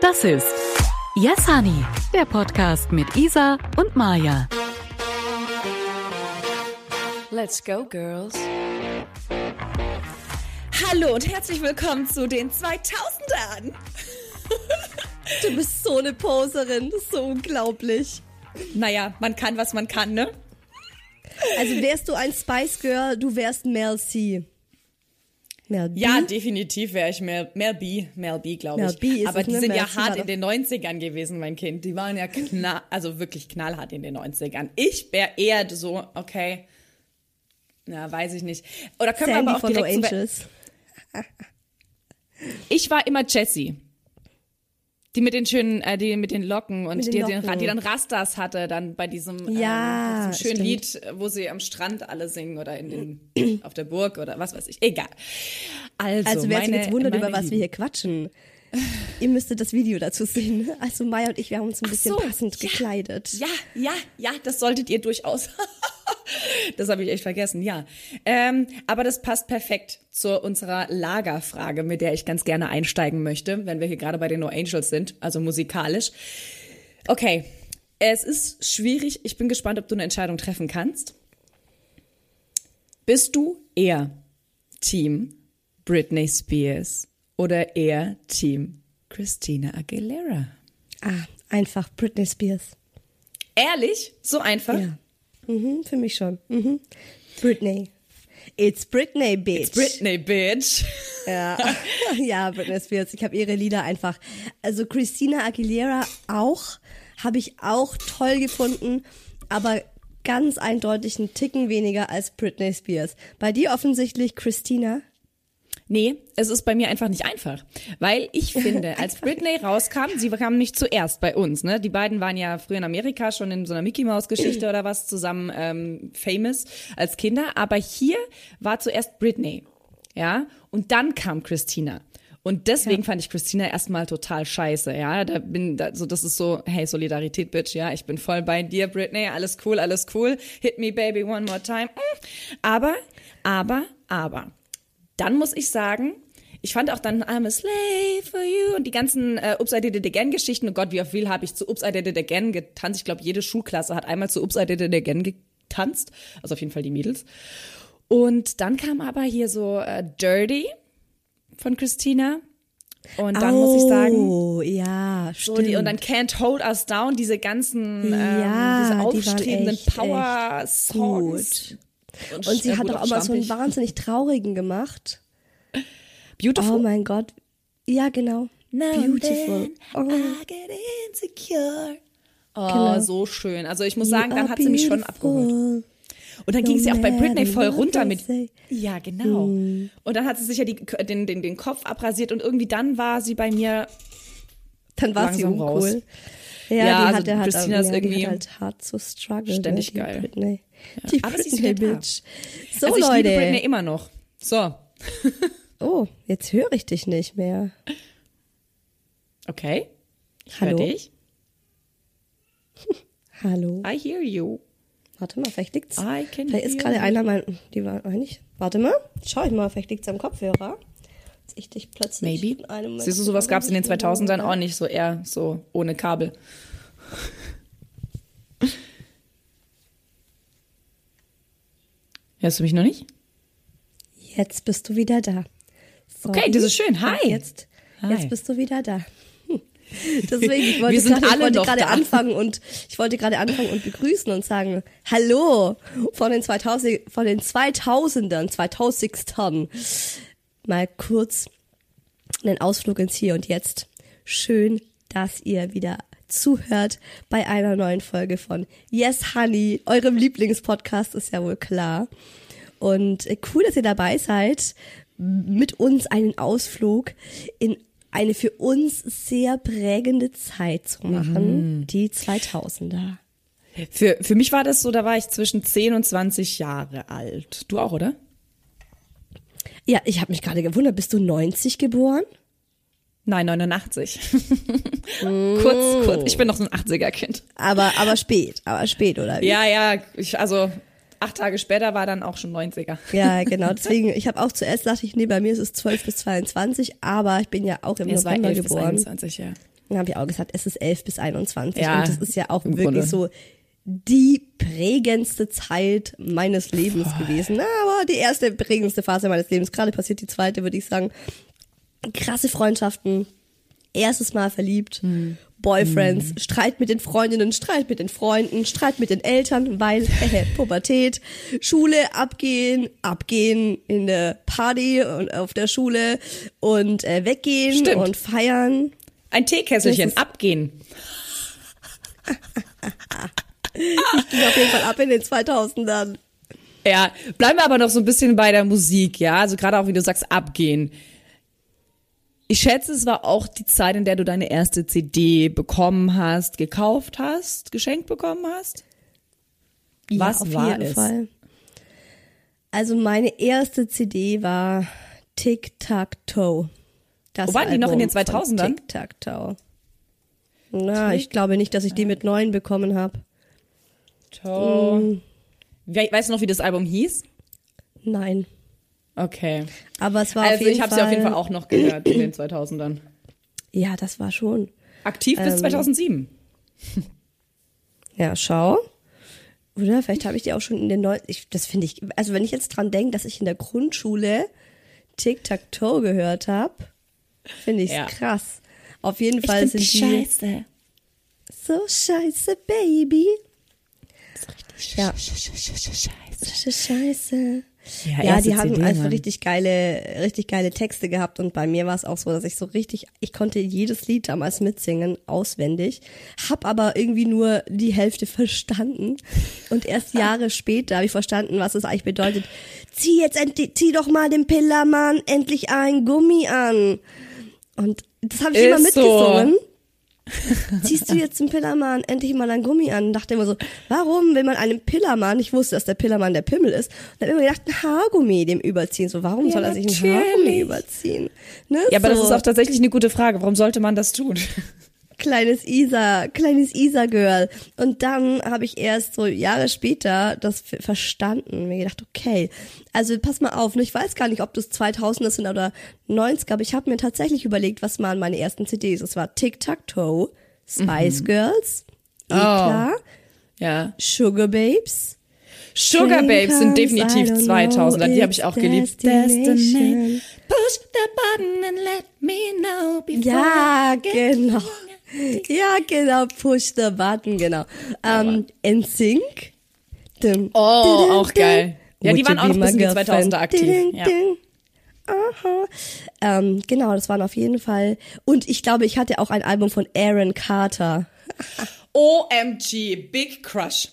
Das ist Yes Honey, der Podcast mit Isa und Maja. Let's go, girls. Hallo und herzlich willkommen zu den 2000ern. Du bist so eine Poserin, das ist so unglaublich. Naja, man kann, was man kann, ne? Also wärst du ein Spice Girl, du wärst Mel C. Mel B? Ja, definitiv wäre ich Mel, Mel B, Mel B, glaube ich. Mel B ist Aber die sind Mel ja hart in den 90ern gewesen, mein Kind. Die waren ja knall, also wirklich knallhart in den 90ern. Ich wäre eher so, okay, ja, weiß ich nicht. Oder können Sandy wir aber auch direkt no Angels. Ich war immer Jessie. Die mit den schönen, äh, die mit den Locken und den die, Locken. die dann Rastas hatte, dann bei diesem, ja, ähm, diesem schönen Lied, wo sie am Strand alle singen oder in den, auf der Burg oder was weiß ich. Egal. Also, also wer sich jetzt wundert, über was Lieben. wir hier quatschen. Ihr müsstet das Video dazu sehen. Also Maya und ich, wir haben uns ein bisschen so, passend ja, gekleidet. Ja, ja, ja, das solltet ihr durchaus. das habe ich echt vergessen, ja. Ähm, aber das passt perfekt zu unserer Lagerfrage, mit der ich ganz gerne einsteigen möchte, wenn wir hier gerade bei den No Angels sind, also musikalisch. Okay, es ist schwierig. Ich bin gespannt, ob du eine Entscheidung treffen kannst. Bist du eher Team Britney Spears oder eher Team Christina Aguilera? Ah, einfach Britney Spears. Ehrlich? So einfach? Ja. Mhm, für mich schon. Mhm. Britney. It's Britney, bitch. It's Britney, bitch. Ja, ja Britney Spears. Ich habe ihre Lieder einfach. Also Christina Aguilera auch, habe ich auch toll gefunden, aber ganz eindeutig einen Ticken weniger als Britney Spears. Bei dir offensichtlich Christina. Nee, es ist bei mir einfach nicht einfach. Weil ich finde, als Britney rauskam, sie kam nicht zuerst bei uns, ne? Die beiden waren ja früher in Amerika schon in so einer Mickey Mouse Geschichte oder was zusammen ähm, famous als Kinder. Aber hier war zuerst Britney. Ja? Und dann kam Christina. Und deswegen ja. fand ich Christina erstmal total scheiße, ja. Da bin, da, so, das ist so, hey, Solidarität, Bitch, ja. Ich bin voll bei dir, Britney. Alles cool, alles cool. Hit me, baby, one more time. Mm. Aber, aber, aber dann muss ich sagen, ich fand auch dann I'm a slave for you und die ganzen äh, Oops, I Did It Again Geschichten. Oh Gott, wie viel habe ich zu Oops, I Did It Again getanzt. Ich glaube, jede Schulklasse hat einmal zu Oops, I Did It Again getanzt. Also auf jeden Fall die Mädels. Und dann kam aber hier so äh, Dirty von Christina. Und dann oh, muss ich sagen, oh, ja, so die, und dann Can't Hold Us Down, diese ganzen, ähm, ja, diese aufstrebenden Power-Songs. Und, und sie hat doch auch mal so einen wahnsinnig traurigen gemacht. Beautiful. Oh mein Gott. Ja, genau. Now Beautiful. Oh. I get insecure. Oh, genau. so schön. Also ich muss you sagen, dann hat sie mich schon abgeholt. Und dann no ging sie auch bei Britney voll runter mit. Ja, genau. Mm. Und dann hat sie sich ja die, den, den, den Kopf abrasiert und irgendwie dann war sie bei mir. Dann war sie uncool. raus. Ja, ja die also hatte halt, Christina ist irgendwie halt hart zu struggle. Ständig ne, geil. Britney. Ja. Die Aber Britney Bitch. So also ich Leute. liebe Britney immer noch. So. oh, jetzt höre ich dich nicht mehr. Okay. Ich höre dich. Hallo. I hear you. Warte mal, vielleicht liegt's. I can vielleicht ist gerade einer mein, die war eigentlich. Warte mal, schau ich mal, vielleicht liegt's am Kopfhörer. Ich dich plötzlich Maybe. in einem Siehst du, sowas gab's in den 2000ern auch nicht so eher so ohne Kabel. Hörst du mich noch nicht? Jetzt bist du wieder da. Sorry. Okay, das ist schön. Hi. Jetzt, Hi. jetzt bist du wieder da. Deswegen, ich wollte gerade anfangen und ich wollte gerade anfangen und begrüßen und sagen, hallo von den 2000, von den 2000ern, 2000ern. Mal kurz einen Ausflug ins Hier und Jetzt. Schön, dass ihr wieder zuhört bei einer neuen Folge von Yes Honey, eurem Lieblingspodcast ist ja wohl klar. Und äh, cool, dass ihr dabei seid, mit uns einen Ausflug in eine für uns sehr prägende Zeit zu machen, mhm. die 2000er. Für, für mich war das so, da war ich zwischen 10 und 20 Jahre alt. Du auch, oder? Ja, ich habe mich gerade gewundert, bist du 90 geboren? Nein, 89. kurz, kurz. Ich bin noch so ein 80er-Kind. Aber, aber spät, aber spät, oder wie? Ja, ja, ich, also acht Tage später war dann auch schon 90er. Ja, genau. Deswegen, ich habe auch zuerst dachte ich, nee, bei mir ist es 12 bis 22, aber ich bin ja auch im ja, November geboren. Bis 21, ja. Dann habe ich auch gesagt, es ist 11 bis 21 ja, und das ist ja auch wirklich Grunde. so die prägendste Zeit meines Lebens oh. gewesen. Aber die erste prägendste Phase meines Lebens. Gerade passiert die zweite, würde ich sagen. Krasse Freundschaften, erstes Mal verliebt, hm. Boyfriends, hm. Streit mit den Freundinnen, Streit mit den Freunden, Streit mit den Eltern, weil äh, Pubertät, Schule abgehen, abgehen in der Party und auf der Schule und äh, weggehen Stimmt. und feiern. Ein Teekesselchen, abgehen. ich ging auf jeden Fall ab in den 2000ern. Ja, bleiben wir aber noch so ein bisschen bei der Musik, ja. Also gerade auch, wie du sagst, abgehen. Ich schätze, es war auch die Zeit, in der du deine erste CD bekommen hast, gekauft hast, geschenkt bekommen hast. Ja, Was auf war jeden es? Fall. Also meine erste CD war Tic Tac Toe. Das Wo waren die noch in den 2000ern? Tic Tac Toe. Na, ich glaube nicht, dass ich die mit neun bekommen habe. Toe. Mm. Weißt du noch, wie das Album hieß? Nein. Okay. Aber es war also auf jeden ich habe sie auf jeden Fall auch noch gehört in den 2000ern. Ja, das war schon. Aktiv bis ähm, 2007. Ja, schau. Oder vielleicht habe ich die auch schon in den neuen. Das finde ich. Also wenn ich jetzt dran denke, dass ich in der Grundschule Tic Tac Toe gehört habe, finde ich ja. krass. Auf jeden Fall ich sind die. Scheiße. So scheiße, Baby. Ja. Scheiße. Scheiße. Ja, ja die haben CD, also richtig geile, richtig geile Texte gehabt und bei mir war es auch so, dass ich so richtig, ich konnte jedes Lied damals mitsingen, auswendig, hab aber irgendwie nur die Hälfte verstanden und erst Jahre später habe ich verstanden, was es eigentlich bedeutet. Zieh jetzt endlich, zieh doch mal dem Pillermann endlich ein Gummi an. Und das habe ich Ist immer mitgesungen. So. Ziehst du jetzt zum Pillermann endlich mal ein Gummi an? Und dachte immer so, warum will man einem Pillermann, ich wusste, dass der Pillermann der Pimmel ist, und habe immer gedacht, ein Haargummi dem überziehen. So, warum ja, soll er sich ein Haargummi überziehen? Ne? Ja, aber so. das ist auch tatsächlich eine gute Frage. Warum sollte man das tun? Kleines Isa, kleines Isa-Girl. Und dann habe ich erst so Jahre später das verstanden. Mir gedacht, okay, also pass mal auf, ne, ich weiß gar nicht, ob das 2000er sind oder 90er, aber ich habe mir tatsächlich überlegt, was waren meine ersten CDs. Es war Tic-Tac-Toe, Spice mhm. Girls, eh oh. ja. Sugar Babes. Sugar Babes sind definitiv 2000er, die habe ich auch geliebt. Destination. Push the button and let me know before Ja, genau. Ja, genau, push the button, genau. Ähm, NSYNC. Dum, oh, auch geil. Ja, die waren auch noch bis in die 2000er aktiv. Ja. Aha. Ähm, genau, das waren auf jeden Fall. Und ich glaube, ich hatte auch ein Album von Aaron Carter. OMG, Big Crush.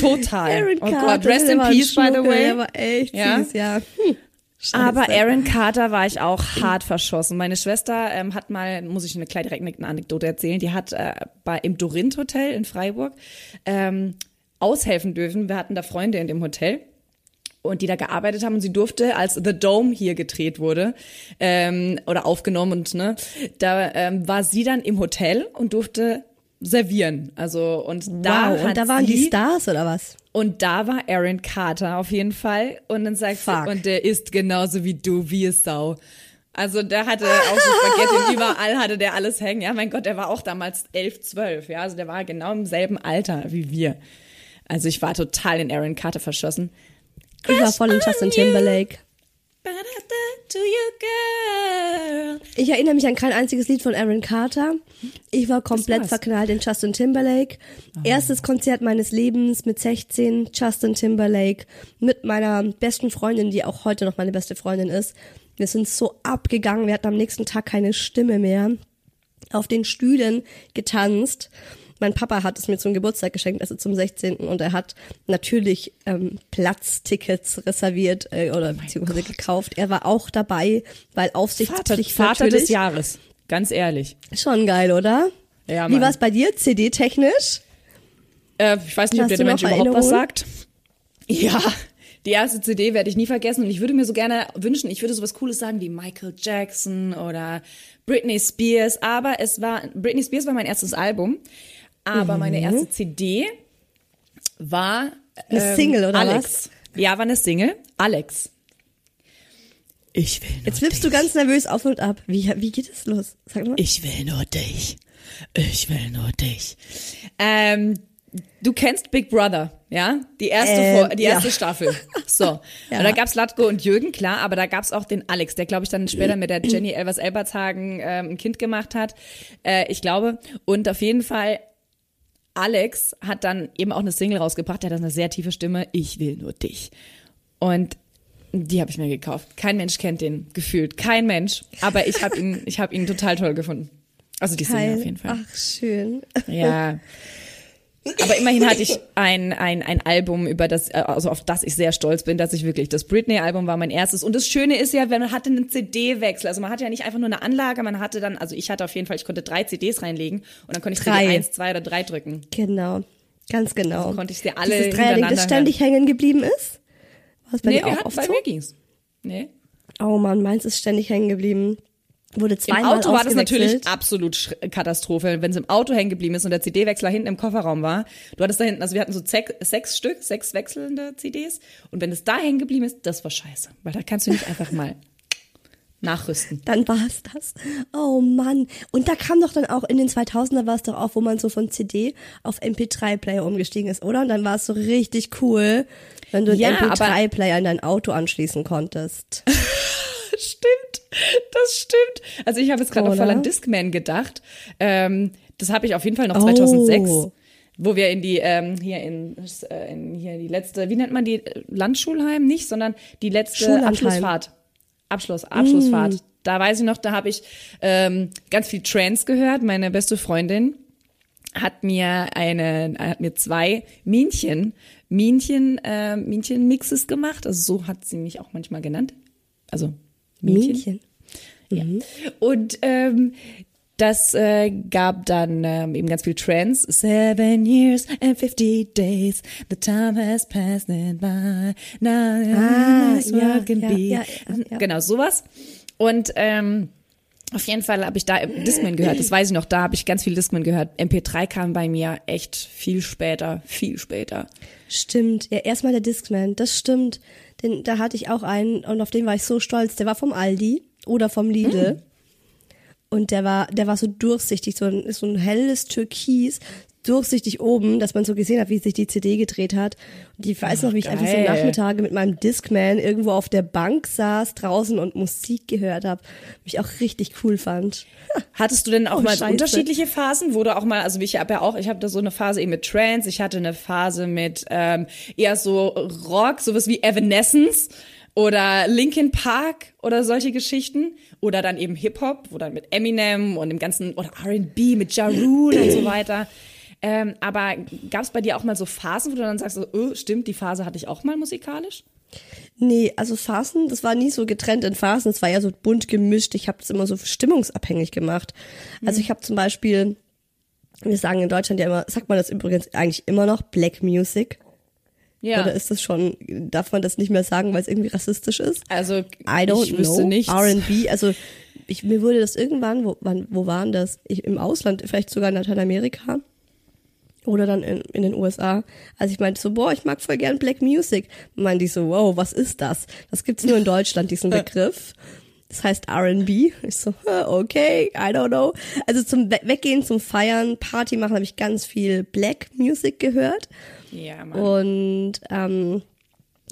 Total. Aaron oh Carter, Gott, rest in peace, by the way. Der war echt ja? süß, ja. Hm. Scheiße. Aber Aaron Carter war ich auch hart verschossen. Meine Schwester ähm, hat mal, muss ich eine kleine direkt eine Anekdote erzählen, die hat äh, bei im Dorint Hotel in Freiburg ähm, aushelfen dürfen. Wir hatten da Freunde in dem Hotel und die da gearbeitet haben und sie durfte, als The Dome hier gedreht wurde ähm, oder aufgenommen und ne, da ähm, war sie dann im Hotel und durfte servieren. Also und da wow, und da waren die Stars oder was? Und da war Aaron Carter auf jeden Fall und dann sagt Fuck. sie und der ist genauso wie du, wie es Sau. Also der hatte auch so Spaghetti überall hatte der alles hängen. Ja, mein Gott, der war auch damals elf, zwölf. Ja, also der war genau im selben Alter wie wir. Also ich war total in Aaron Carter verschossen. Ich war voll in Justin Timberlake. Ich erinnere mich an kein einziges Lied von Aaron Carter. Ich war komplett verknallt in Justin Timberlake. Oh. Erstes Konzert meines Lebens mit 16, Justin Timberlake, mit meiner besten Freundin, die auch heute noch meine beste Freundin ist. Wir sind so abgegangen, wir hatten am nächsten Tag keine Stimme mehr. Auf den Stühlen getanzt mein Papa hat es mir zum Geburtstag geschenkt, also zum 16. Und er hat natürlich ähm, Platztickets reserviert äh, oder oh beziehungsweise Gott. gekauft. Er war auch dabei, weil Aufsichtspflicht Vater, Vater des Jahres, ganz ehrlich. Schon geil, oder? Ja, Mann. Wie war es bei dir, CD-technisch? Äh, ich weiß nicht, Hast ob der Mensch überhaupt was sagt. Ja, die erste CD werde ich nie vergessen und ich würde mir so gerne wünschen, ich würde sowas Cooles sagen wie Michael Jackson oder Britney Spears, aber es war, Britney Spears war mein erstes Album aber mhm. meine erste CD war eine ähm, Single oder Alex. was? Ja, war eine Single. Alex. Ich will nur Jetzt dich. du ganz nervös auf und ab. Wie, wie geht es los? Sag mal. Ich will nur dich. Ich will nur dich. Ähm, du kennst Big Brother, ja? Die erste, Ähm, die erste ja. Staffel. So. Ja. Und da gab's Latko und Jürgen, klar, aber da gab's auch den Alex, der, glaube ich, dann später mit der Jenny Elvers Elbertshagen ähm, ein Kind gemacht hat. Äh, ich glaube. Und auf jeden Fall, Alex hat dann eben auch eine Single rausgebracht, der hat eine sehr tiefe Stimme. Ich will nur dich. Und die habe ich mir gekauft. Kein Mensch kennt den, gefühlt. Kein Mensch. Aber ich habe ihn, ich habe ihn total toll gefunden. Also die Single auf jeden Fall. Ach, schön. Ja. Aber immerhin hatte ich ein, ein, ein Album, über das, äh, also auf das ich sehr stolz bin, dass ich wirklich, das Britney-Album war mein erstes. Und das Schöne ist ja, wenn man hatte einen CD-Wechsel. Also man hatte ja nicht einfach nur eine Anlage, man hatte dann, also ich hatte auf jeden Fall, ich konnte drei CDs reinlegen und dann konnte ich Drei. CD 1, 2 oder 3 drücken. Genau. Ganz genau. Also konnte ich sie alle Dieses Dreierding, das ständig hängen geblieben ist? War es bei Nee, dir auch hatten, oft bei so? mir ging's. Nee. Oh man, meins ist ständig hängen geblieben. Wurde Im zweimal Auto war das natürlich absolut Katastrophe, wenn es im Auto hängen geblieben ist und der CD-Wechsler hinten im Kofferraum war. Du hattest da hinten, also wir hatten so sech, sechs Stück, sechs wechselnde CDs und wenn es da hängen geblieben ist, das war scheiße, weil da kannst du nicht einfach mal nachrüsten. Dann war es das. Oh Mann. Und da kam doch dann auch in den 2000er war es doch auch, wo man so von CD auf MP3-Player umgestiegen ist, oder? Und dann war es so richtig cool, wenn du Ja, aber- MP3-Player in dein Auto anschließen konntest. Stimmt, das stimmt. Also ich habe jetzt gerade noch voll an Discman gedacht. Ähm, das habe ich auf jeden Fall noch 2006. Oh. Wo wir in die, ähm, hier in, äh, in hier die letzte, wie nennt man die, Landschulheim nicht, sondern die letzte. Abschlussfahrt. Abschluss, Abschlussfahrt. Mm. Da weiß ich noch, da habe ich ähm, ganz viel Trance gehört. Meine beste Freundin hat mir eine, hat mir zwei Minchen, Minchen, äh, Minchen-Mixes gemacht. Also so hat sie mich auch manchmal genannt. Also Minchen. Mädchen. Ja. Und ähm, das äh, gab dann ähm, eben ganz viel Trends. Seven years and 50 days, the time has passed it by. Now Ah, ja, ja, ja, ja. Genau, sowas. Und ähm, auf jeden Fall habe ich da Discman gehört, das weiß ich noch, da habe ich ganz viel Discman gehört. MP3 kam bei mir echt viel später, viel später. Stimmt. Ja, erstmal der Discman, das stimmt. Den, da hatte ich auch einen und auf den war ich so stolz. Der war vom Aldi oder vom Lidl. Mm. Und der war, der war so durchsichtig, so ein, so ein helles Türkis, durchsichtig oben, dass man so gesehen hat, wie sich die CD gedreht hat. Und ich weiß noch, wie ich einfach so geil. Nachmittage mit meinem Discman irgendwo auf der Bank saß draußen und Musik gehört habe, mich auch richtig cool fand. Hattest du denn auch Oh, mal Scheiße. unterschiedliche Phasen, wo du auch mal, also ich habe ja auch, ich habe da so eine Phase eben mit Trance, ich hatte eine Phase mit ähm, eher so Rock, sowas wie Evanescence oder Linkin Park oder solche Geschichten oder dann eben Hip Hop, wo dann mit Eminem und dem ganzen oder R&B mit Ja Rule und so weiter. Ähm, aber gab es bei dir auch mal so Phasen, wo du dann sagst, so, oh, stimmt, die Phase hatte ich auch mal musikalisch? Nee, also Phasen, das war nie so getrennt in Phasen, es war ja so bunt gemischt. Ich habe das immer so stimmungsabhängig gemacht. Also ich habe zum Beispiel, wir sagen in Deutschland ja immer, sagt man das übrigens eigentlich immer noch, Black Music. Ja. Oder ist das schon, darf man das nicht mehr sagen, weil es irgendwie rassistisch ist? also I don't ich wüsste know. nichts. R&B, also ich, mir wurde das irgendwann, wo, wann, wo waren das? Ich, Im Ausland, vielleicht sogar in Lateinamerika oder dann in, in den USA. Also ich meinte so, boah, ich mag voll gern Black Music. Meinte ich so, wow, was ist das? Das gibt's nur in Deutschland, diesen Begriff. Das heißt R&B. Ich so, okay, I don't know. Also zum We- Weggehen, zum Feiern, Party machen habe ich ganz viel Black Music gehört. Ja, Mann. Und ähm,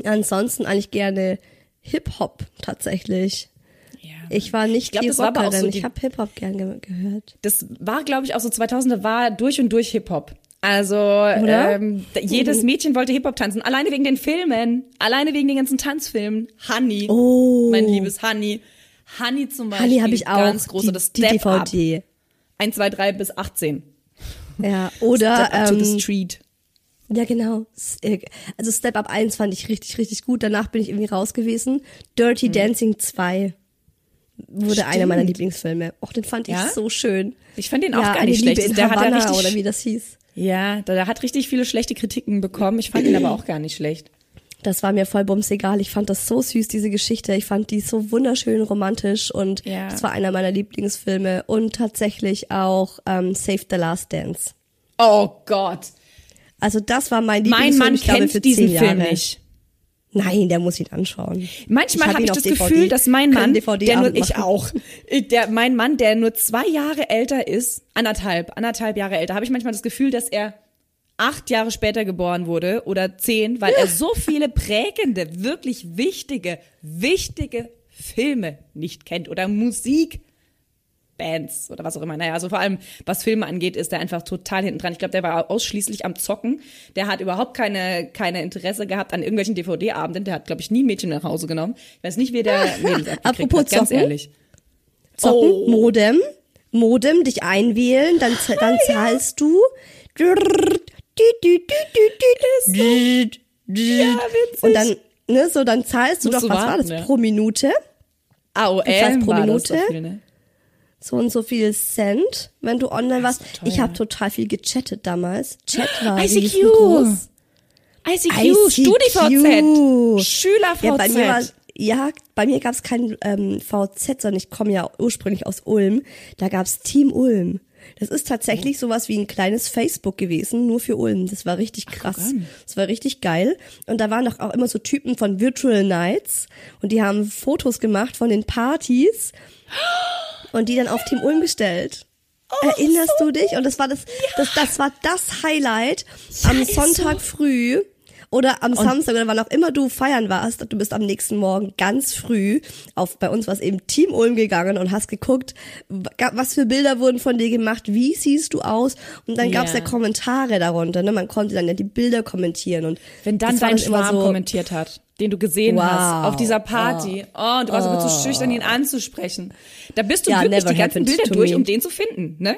ansonsten eigentlich gerne Hip-Hop tatsächlich. ja. Ich war nicht glaub, die das war aber auch Rockerin. so die- ich habe Hip-Hop gern ge gehört. das war, glaube ich, auch so 2000er war durch und durch Hip-Hop. Also ähm, jedes Mädchen wollte Hip-Hop tanzen, alleine wegen den Filmen, alleine wegen den ganzen Tanzfilmen. Honey, Oh. mein liebes Honey. Honey zum Beispiel, Honey habe ich auch. ganz große, die, das die Step Up. DVD. 1, 2, 3 bis 18. Ja, oder Step Up to the ähm, Street. ja genau. Äh, Also Step Up 1 fand ich richtig, richtig gut. Danach bin ich irgendwie raus gewesen. Dirty Dancing 2 wurde einer meiner Stimmt. Lieblingsfilme. Och, den fand ich Ja? so schön. Ich fand den auch ja, gar nicht schlecht. in Der hat ja richtig, oder wie das hieß. Ja, der, hat richtig viele schlechte Kritiken bekommen. Ich fand ihn aber auch gar nicht schlecht. Das war mir voll bums egal. Ich fand das so süß, diese Geschichte. Ich fand die so wunderschön romantisch und Ja. das war einer meiner Lieblingsfilme. Und tatsächlich auch ähm, Save the Last Dance. Oh Gott. Also das war mein Mein Lieblingsfilm, Mann ich glaube, für kennt diesen zehn Film Jahre. nicht. Nein, der muss ihn anschauen. Manchmal habe hab ich das DVD. Gefühl, dass mein Mann, der nur, ich auch, der, mein Mann, der nur zwei Jahre älter ist, anderthalb, anderthalb Jahre älter, habe ich manchmal das Gefühl, dass er acht Jahre später geboren wurde oder zehn, weil er so viele prägende, wirklich wichtige, wichtige Filme nicht kennt oder Musik Bands oder was auch immer. Naja, also vor allem, was Filme angeht, ist er einfach total hinten dran. Ich glaube, der war ausschließlich am Zocken. Der hat überhaupt keine, keine Interesse gehabt an irgendwelchen DVD-Abenden. Der hat, glaube ich, nie Mädchen nach Hause genommen. Ich weiß nicht, wie der Mädels Apropos hat, ganz ehrlich. Zocken, oh. Modem, Modem, dich einwählen, dann, dann zahlst du. Ja, Und dann, ne, so, dann zahlst du Musst doch, was warten, war das, ja. pro Minute? AOL du zahlst pro Minute. So und so viel Cent, wenn du online warst. Ich habe total viel gechattet damals. Chat war ICQ. groß. ICQ, ICQ. StudiVZ, SchülerVZ. Ja, bei mir war, ja, bei mir gab es kein ähm, VZ, sondern ich komme ja ursprünglich aus Ulm. Da gab's Team Ulm. Das ist tatsächlich sowas wie ein kleines Facebook gewesen, nur für Ulm. Das war richtig krass. Ach, das war richtig geil. Und da waren doch auch immer so Typen von Virtual Nights und die haben Fotos gemacht von den Partys und die dann auf Team Ulm gestellt. Oh, Erinnerst so du dich? Und das war das, das, das war das Highlight ja, am Sonntag so. früh oder am und Samstag oder wann auch immer du feiern warst, du bist am nächsten Morgen ganz früh auf, bei uns war es eben Team Ulm gegangen und hast geguckt, was für Bilder wurden von dir gemacht, wie siehst du aus und dann yeah. gab's ja Kommentare darunter, ne? man konnte dann ja die Bilder kommentieren und wenn dann dein Schwarm so, kommentiert hat den du gesehen wow. hast auf dieser Party. Oh, oh und du warst oh. so zu schüchtern, ihn anzusprechen. Da bist du ja, wirklich die ganzen Bilder durch, um den zu finden, ne?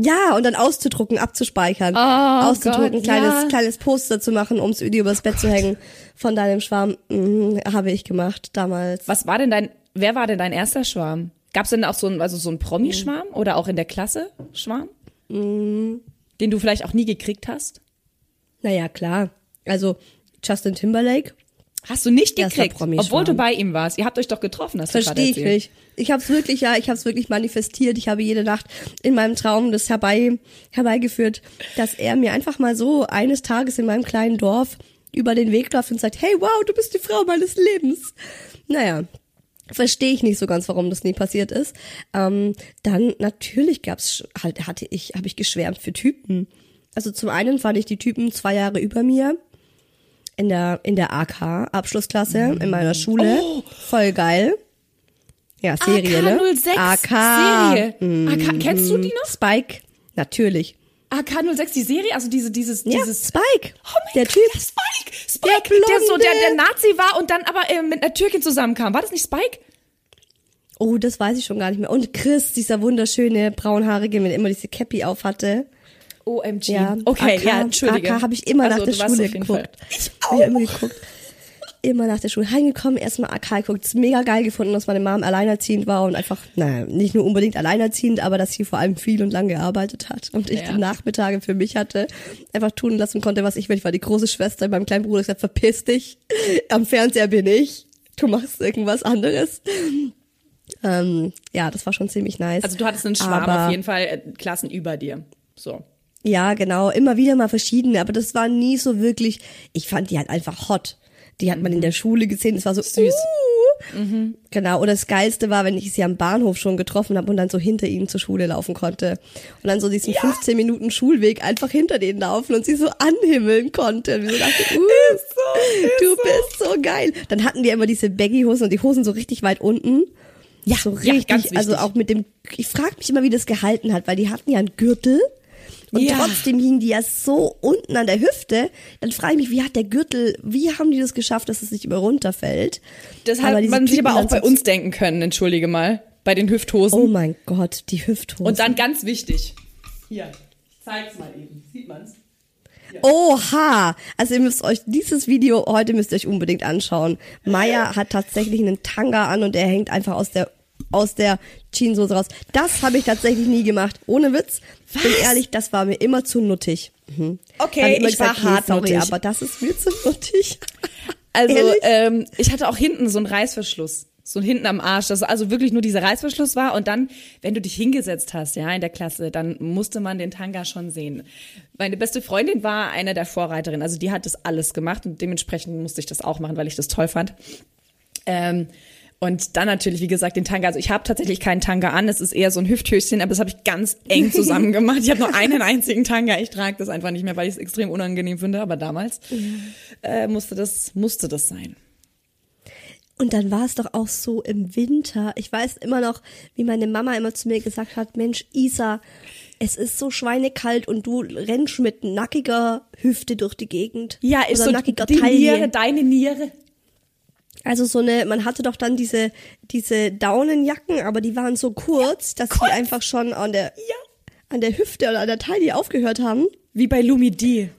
Ja, und dann auszudrucken, abzuspeichern, oh, auszudrucken, Gott, kleines, ja. kleines Poster zu machen, ums dir übers Bett oh zu hängen von deinem Schwarm. Mhm, habe ich gemacht damals. Was war denn dein, wer war denn dein erster Schwarm? Gab's denn auch so ein, also so ein Promi-Schwarm mhm. oder auch in der Klasse Schwarm? Mhm. Den du vielleicht auch nie gekriegt hast? Naja, klar. Also Justin Timberlake Hast du nicht gekriegt, obwohl du bei ihm warst. Ihr habt euch doch getroffen, hast Versteh du Verstehe ich nicht. Ich habe es wirklich, ja, ich habe es wirklich manifestiert. Ich habe jede Nacht in meinem Traum das herbei herbeigeführt, dass er mir einfach mal so eines Tages in meinem kleinen Dorf über den Weg läuft und sagt, hey, wow, du bist die Frau meines Lebens. Naja, verstehe ich nicht so ganz, warum das nie passiert ist. Ähm, dann natürlich gab's halt hatte ich habe ich geschwärmt für Typen. Also zum einen fand ich die Typen zwei Jahre über mir in der, in der AK Abschlussklasse mhm. in meiner Schule. Oh. Voll geil. Ja, Serie, AK 06 ne? AK. Serie. Mhm. AK, kennst du die noch? Spike, natürlich. AK06, die Serie, also diese, dieses, ja, dieses. Spike. Oh der Gott, Typ. Ja, Spike. Spike, der, der so, der, der Nazi war und dann aber äh, mit einer Türkin zusammenkam. War das nicht Spike? Oh, das weiß ich schon gar nicht mehr. Und Chris, dieser wunderschöne braunhaarige, mit immer diese Cappy auf hatte. OMG. Ja, okay, AK, ja, entschuldige. AK habe ich immer also, nach der Schule geguckt. Ich auch. Ich immer geguckt. Immer nach der Schule heimgekommen, erstmal AK geguckt. Es mega geil gefunden, dass meine Mom alleinerziehend war und einfach, naja, nicht nur unbedingt alleinerziehend, aber dass sie vor allem viel und lang gearbeitet hat und ich ja. die Nachmittage für mich hatte, einfach tun lassen konnte, was ich will. Ich war die große Schwester beim kleinen Bruder, ich gesagt, verpiss dich. Am Fernseher bin ich. Du machst irgendwas anderes. Ähm, ja, das war schon ziemlich nice. Also du hattest einen Schwarm aber, auf jeden Fall äh, Klassen über dir. So. Ja, genau, immer wieder mal verschiedene, aber das war nie so wirklich, ich fand die halt einfach hot. Die hat man in der Schule gesehen, das war so süß. Uh, mhm. Genau, oder das Geilste war, wenn ich sie am Bahnhof schon getroffen habe und dann so hinter ihnen zur Schule laufen konnte. Und dann so diesen ja. 15 Minuten Schulweg einfach hinter denen laufen und sie so anhimmeln konnte. Und so dachte, uh, ist so, ist du so. bist so geil. Dann hatten die immer diese Baggy-Hosen und die Hosen so richtig weit unten. Ja, so richtig, ja, also auch mit dem, ich frage mich immer, wie das gehalten hat, weil die hatten ja einen Gürtel und ja. trotzdem hing die ja so unten an der Hüfte. Dann frage ich mich, wie hat der Gürtel, wie haben die das geschafft, dass es nicht immer runterfällt? Das hat man sich aber auch bei uns denken können, entschuldige mal. Bei den Hüfthosen. Oh mein Gott, die Hüfthosen. Und dann ganz wichtig. Hier, ich zeig's mal eben. Sieht man's? Ja. Oha! Also ihr müsst euch dieses Video heute müsst ihr euch unbedingt anschauen. Maya hat tatsächlich einen Tanga an und er hängt einfach aus der aus der Jeanssoße raus. Das habe ich tatsächlich nie gemacht. Ohne Witz. Was? Bin ehrlich, das war mir immer zu nuttig. Mhm. Okay, ich, ich war hart sorry, aber das ist mir zu nuttig. Also ähm, ich hatte auch hinten so einen Reißverschluss. so hinten am Arsch, dass also wirklich nur dieser Reißverschluss war und dann, wenn du dich hingesetzt hast, ja, in der Klasse, dann musste man den Tanga schon sehen. Meine beste Freundin war eine der Vorreiterinnen, also die hat das alles gemacht und dementsprechend musste ich das auch machen, weil ich das toll fand. Ähm, und dann natürlich, wie gesagt, den Tanga. Also ich habe tatsächlich keinen Tanga an, es ist eher so ein Hüfthöschen, aber das habe ich ganz eng zusammen gemacht. Ich habe nur einen einzigen Tanga. Ich trage das einfach nicht mehr, weil ich es extrem unangenehm finde. Aber damals äh, musste das musste das sein. Und dann war es doch auch so im Winter. Ich weiß immer noch, wie meine Mama immer zu mir gesagt hat, Mensch, Isa, es ist so schweinekalt und du rennst mit nackiger Hüfte durch die Gegend. Ja, ist so nackiger die Taille. Niere, deine Niere. Also so eine, man hatte doch dann diese, diese Daunenjacken, aber die waren so kurz, ja, dass kurz. die einfach schon an der, ja. an der Hüfte oder an der Taille aufgehört haben. Wie bei Lumidi.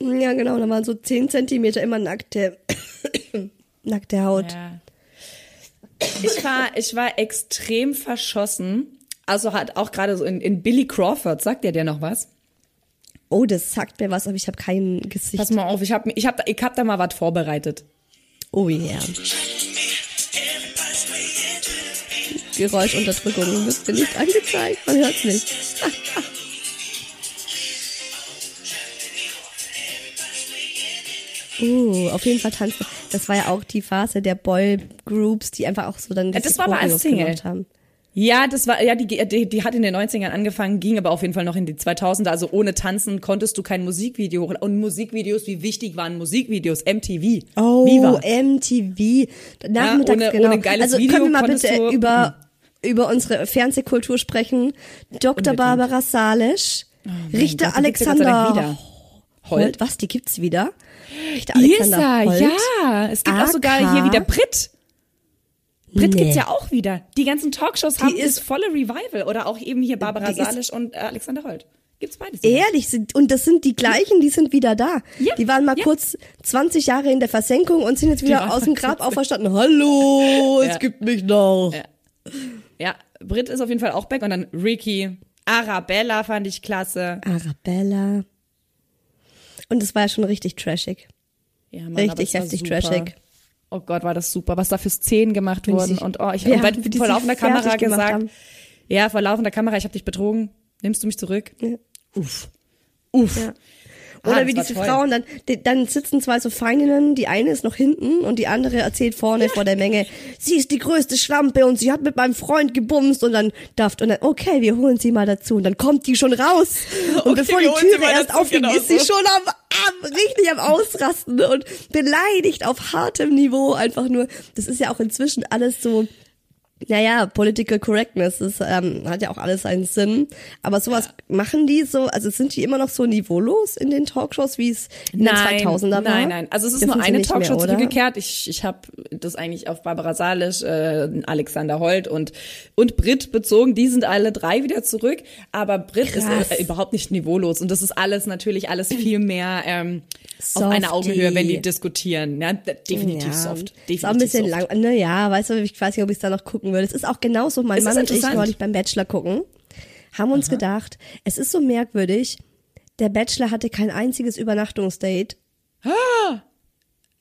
Ja, genau, da waren so zehn Zentimeter immer nackte nackte Haut. Ja. Ich war, ich war extrem verschossen. Also hat auch gerade so in, in Billy Crawford, sagt der dir noch was? Oh, das sagt mir was, aber ich habe kein Gesicht. Pass mal auf, ich habe ich hab, ich hab da mal was vorbereitet. Oh yeah. Geräuschunterdrückung wird mir nicht angezeigt, man hört's nicht. uh, auf jeden Fall tanzen. Das war ja auch die Phase der Boy-Groups, die einfach auch so dann ja, das war aber als Single. haben. Ja, das war, ja, die, die, die hat in den 90ern angefangen, ging aber auf jeden Fall noch in die 2000er. Also ohne Tanzen konntest du kein Musikvideo hoch. Und Musikvideos, wie wichtig waren Musikvideos? MTV. Oh, Viva. MTV. Nachmittags, ja, ohne, genau. Ohne geiles also Video können wir mal bitte du, über, über unsere Fernsehkultur sprechen. Dr. Unbedingt. Barbara Salisch, oh, Richter Gott, Alexander Holt. Was, die gibt's wieder? Richter Alexander Holt. ja. Es gibt AK. auch sogar hier wieder Brit. Brit nee. gibt's ja auch wieder. Die ganzen Talkshows die haben das volle Revival. Oder auch eben hier Barbara Salisch und äh, Alexander Holt. Gibt's beides. Wieder. Ehrlich, sind, und das sind die gleichen, die sind wieder da. Ja, die waren mal ja. kurz 20 Jahre in der Versenkung und sind jetzt wieder aus dem Grab auferstanden. Hallo, es ja. gibt mich noch. Ja. ja, Brit ist auf jeden Fall auch back und dann Ricky, Arabella fand ich klasse. Arabella. Und es war ja schon richtig trashig. Ja, Mann, richtig heftig trashig. Oh Gott, war das super, was da für Szenen gemacht wurden. Und oh, ich ja, habe vor laufender Kamera gesagt, ja, vor laufender Kamera, ich habe dich betrogen. Nimmst du mich zurück? Ja. Uff. Uff. Ja. Oder ah, wie diese toll. Frauen, dann, dann sitzen zwei so Feininnen, die eine ist noch hinten und die andere erzählt vorne ja. vor der Menge, sie ist die größte Schlampe und sie hat mit meinem Freund gebumst und dann daft und dann, okay, wir holen sie mal dazu und dann kommt die schon raus und okay, bevor die Türe erst aufgeht, genau ist sie schon am, am, richtig am Ausrasten und beleidigt auf hartem Niveau einfach nur. Das ist ja auch inzwischen alles so, naja, Political Correctness, das ähm, hat ja auch alles seinen Sinn. Aber sowas ja. machen die so, also sind die immer noch so niveaulos in den Talkshows, wie es in nein, den 2000er war? Nein, nein, also es ist Dürfen nur eine Talkshow mehr, zurückgekehrt. Ich, ich habe das eigentlich auf Barbara Salisch, äh, Alexander Holt und, und Brit bezogen. Die sind alle drei wieder zurück. Aber Brit Krass. ist äh, überhaupt nicht niveaulos. Und das ist alles natürlich alles viel mehr ähm, auf einer Augenhöhe, wenn die diskutieren. Ja, definitiv ja. soft. Definitiv ist auch ein bisschen soft. lang. Naja, weißt du, ich weiß nicht, ob ich da noch gucken würde. Es ist auch genauso. Mein es Mann und ich neulich beim Bachelor gucken, haben uns Aha. gedacht, es ist so merkwürdig. Der Bachelor hatte kein einziges Übernachtungsdate. Ah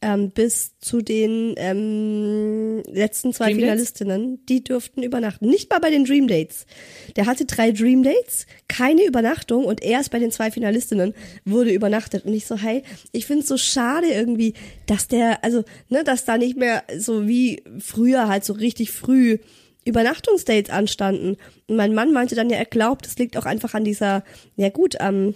ähm, bis zu den ähm, letzten zwei Dream Finalistinnen, Dates? die durften übernachten. Nicht mal bei den Dream Dates. Der hatte drei Dream Dates, keine Übernachtung und erst bei den zwei Finalistinnen wurde übernachtet. Und ich so, hey, ich find's so schade irgendwie, dass der, also, ne, dass da nicht mehr so wie früher halt so richtig früh Übernachtungsdates anstanden. Und mein Mann meinte dann ja, er glaubt, es liegt auch einfach an dieser, ja gut, ähm,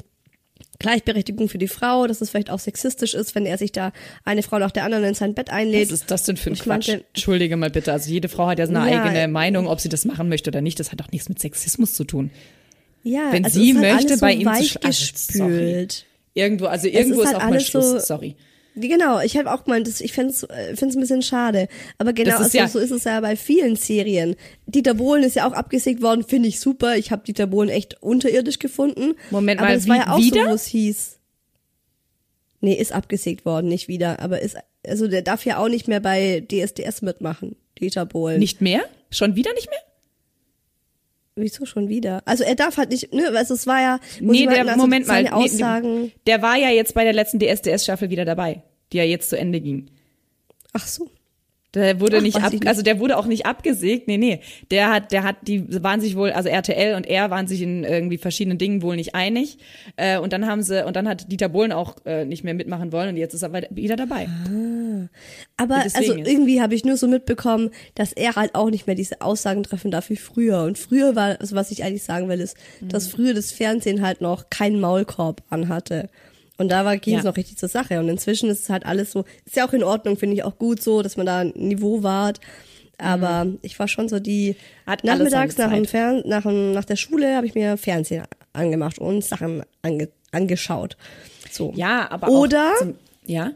Gleichberechtigung für die Frau, dass es vielleicht auch sexistisch ist, wenn er sich da eine Frau nach der anderen in sein Bett einlädt. Was ist das denn für ein ich Quatsch? Meinte, Entschuldige mal bitte. Also jede Frau hat ja seine ja, eigene Meinung, ob sie das machen möchte oder nicht. Das hat doch nichts mit Sexismus zu tun. Ja, wenn also sie halt möchte, so bei ihm zu also, Irgendwo, also irgendwo ist, halt ist auch mal Schluss. So, Sorry. Genau, ich habe auch gemeint, ich finde es äh, ein bisschen schade. Aber genau, also, ja so ist es ja bei vielen Serien. Dieter Bohlen ist ja auch abgesägt worden, finde ich super. Ich habe Dieter Bohlen echt unterirdisch gefunden. Moment aber mal, es war ja auch wieder? so, wo es hieß. Nee, ist abgesägt worden, nicht wieder. Aber ist, also der darf ja auch nicht mehr bei DSDS mitmachen, Dieter Bohlen. Nicht mehr? Schon wieder nicht mehr? Wieso schon wieder? Also er darf halt nicht, ne, also es war ja, nee, der, also Moment mal, Aussagen. Nee, der war ja jetzt bei der letzten DSDS-Staffel wieder dabei, die ja jetzt zu Ende ging. Ach so. Der wurde Ach, nicht ab, also der wurde auch nicht abgesägt. Nee, nee. Der hat, der hat, die waren sich wohl, also RTL und er waren sich in irgendwie verschiedenen Dingen wohl nicht einig. Äh, und dann haben sie, und dann hat Dieter Bohlen auch äh, nicht mehr mitmachen wollen und jetzt ist er wieder dabei. Ah. Aber also irgendwie habe ich nur so mitbekommen, dass er halt auch nicht mehr diese Aussagen treffen darf wie früher. Und früher war, also was ich eigentlich sagen will, ist, mhm. dass früher das Fernsehen halt noch keinen Maulkorb anhatte. Und da ging es ja. noch richtig zur Sache. Und inzwischen ist es halt alles so, ist ja auch in Ordnung, finde ich auch gut so, dass man da ein Niveau wahrt. Aber mhm. ich war schon so die Hat nachmittags nach, dem Fern nach, nach der Schule habe ich mir Fernsehen angemacht und Sachen ange angeschaut. So. Ja, aber oder zum, ja